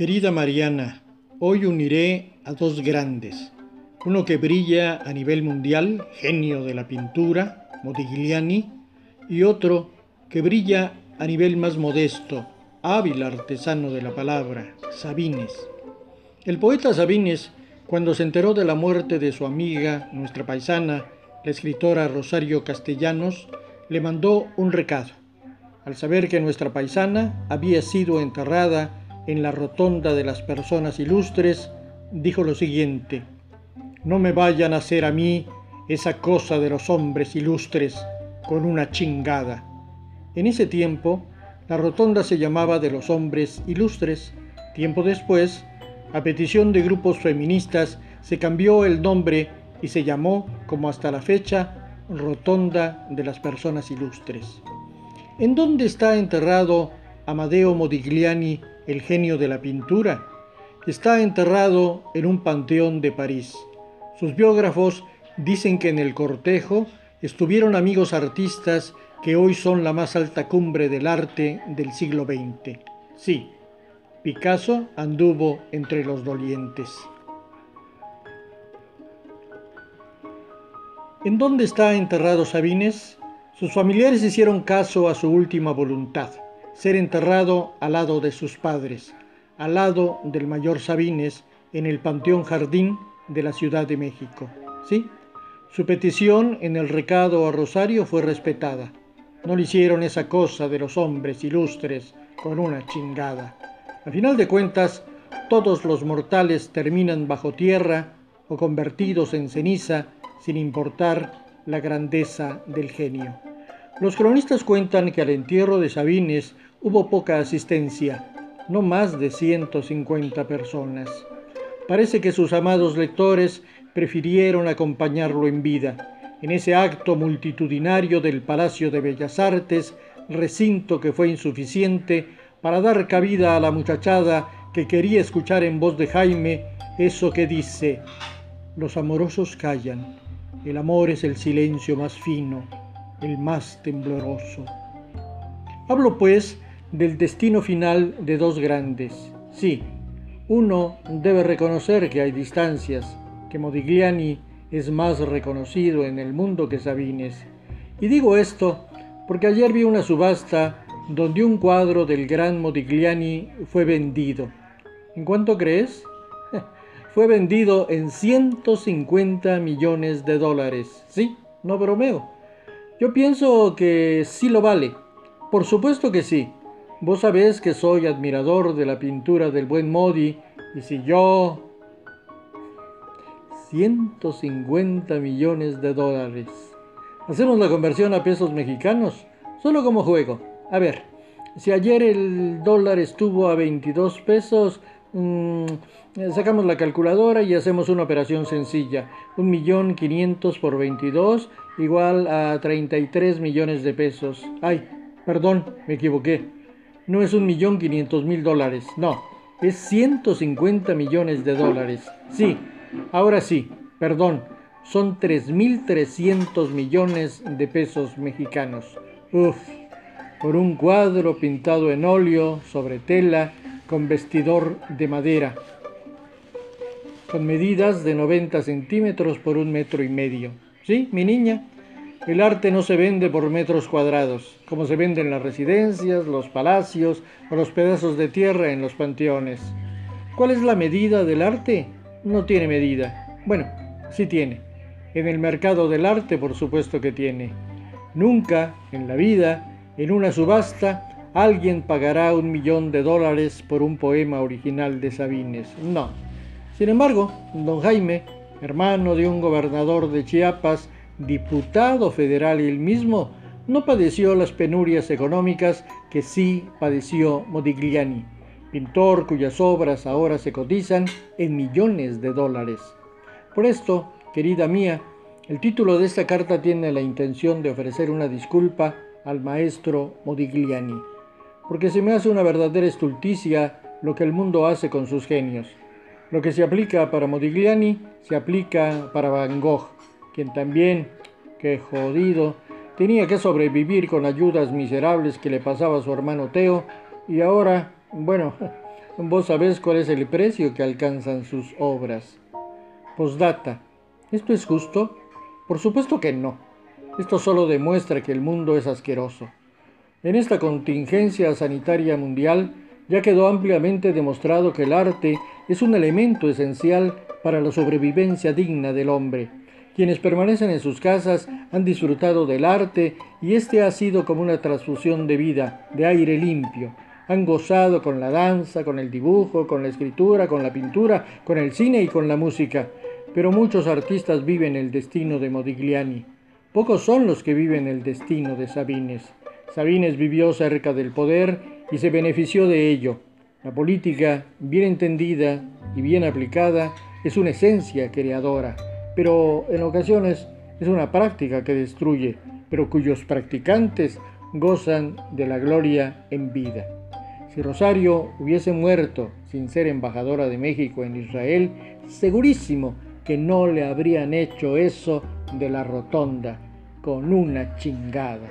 Querida Mariana, hoy uniré a dos grandes, uno que brilla a nivel mundial, genio de la pintura, Modigliani, y otro que brilla a nivel más modesto, hábil artesano de la palabra, Sabines. El poeta Sabines, cuando se enteró de la muerte de su amiga, nuestra paisana, la escritora Rosario Castellanos, le mandó un recado. Al saber que nuestra paisana había sido enterrada en la rotonda de las personas ilustres, dijo lo siguiente, no me vayan a hacer a mí esa cosa de los hombres ilustres con una chingada. En ese tiempo, la rotonda se llamaba de los hombres ilustres. Tiempo después, a petición de grupos feministas, se cambió el nombre y se llamó, como hasta la fecha, Rotonda de las Personas Ilustres. ¿En dónde está enterrado Amadeo Modigliani, el genio de la pintura? Está enterrado en un panteón de París. Sus biógrafos dicen que en el cortejo estuvieron amigos artistas que hoy son la más alta cumbre del arte del siglo XX. Sí, Picasso anduvo entre los dolientes. ¿En dónde está enterrado Sabines? Sus familiares hicieron caso a su última voluntad, ser enterrado al lado de sus padres, al lado del mayor Sabines, en el Panteón Jardín de la Ciudad de México. ¿Sí? Su petición en el recado a Rosario fue respetada. No le hicieron esa cosa de los hombres ilustres con una chingada. A final de cuentas, todos los mortales terminan bajo tierra o convertidos en ceniza sin importar la grandeza del genio. Los cronistas cuentan que al entierro de Sabines hubo poca asistencia, no más de 150 personas. Parece que sus amados lectores prefirieron acompañarlo en vida, en ese acto multitudinario del Palacio de Bellas Artes, recinto que fue insuficiente para dar cabida a la muchachada que quería escuchar en voz de Jaime eso que dice, los amorosos callan, el amor es el silencio más fino, el más tembloroso. Hablo pues del destino final de dos grandes. Sí, uno debe reconocer que hay distancias, que Modigliani es más reconocido en el mundo que Sabines. Y digo esto porque ayer vi una subasta donde un cuadro del gran Modigliani fue vendido. ¿En cuánto crees? fue vendido en 150 millones de dólares. Sí, no bromeo. Yo pienso que sí lo vale. Por supuesto que sí. Vos sabés que soy admirador de la pintura del buen Modi y si yo... 150 millones de dólares. Hacemos la conversión a pesos mexicanos, solo como juego. A ver, si ayer el dólar estuvo a 22 pesos, Mm, sacamos la calculadora y hacemos una operación sencilla. Un millón quinientos por 22 igual a 33 millones de pesos. Ay, perdón, me equivoqué. No es un millón quinientos mil dólares, no, es 150 millones de dólares. Sí, ahora sí, perdón, son 3.300 millones de pesos mexicanos. Uf, por un cuadro pintado en óleo sobre tela con vestidor de madera, con medidas de 90 centímetros por un metro y medio. ¿Sí, mi niña? El arte no se vende por metros cuadrados, como se venden las residencias, los palacios o los pedazos de tierra en los panteones. ¿Cuál es la medida del arte? No tiene medida. Bueno, sí tiene. En el mercado del arte, por supuesto que tiene. Nunca en la vida, en una subasta, alguien pagará un millón de dólares por un poema original de Sabines. No. Sin embargo, don Jaime, hermano de un gobernador de Chiapas, diputado federal y él mismo, no padeció las penurias económicas que sí padeció Modigliani, pintor cuyas obras ahora se cotizan en millones de dólares. Por esto, querida mía, el título de esta carta tiene la intención de ofrecer una disculpa al maestro Modigliani porque se me hace una verdadera estulticia lo que el mundo hace con sus genios. Lo que se aplica para Modigliani se aplica para Van Gogh, quien también, qué jodido, tenía que sobrevivir con ayudas miserables que le pasaba a su hermano Teo y ahora, bueno, vos sabés cuál es el precio que alcanzan sus obras. Postdata. ¿Esto es justo? Por supuesto que no. Esto solo demuestra que el mundo es asqueroso. En esta contingencia sanitaria mundial ya quedó ampliamente demostrado que el arte es un elemento esencial para la sobrevivencia digna del hombre. Quienes permanecen en sus casas han disfrutado del arte y este ha sido como una transfusión de vida, de aire limpio. Han gozado con la danza, con el dibujo, con la escritura, con la pintura, con el cine y con la música. Pero muchos artistas viven el destino de Modigliani. Pocos son los que viven el destino de Sabines. Sabines vivió cerca del poder y se benefició de ello. La política, bien entendida y bien aplicada, es una esencia creadora, pero en ocasiones es una práctica que destruye, pero cuyos practicantes gozan de la gloria en vida. Si Rosario hubiese muerto sin ser embajadora de México en Israel, segurísimo que no le habrían hecho eso de la rotonda con una chingada.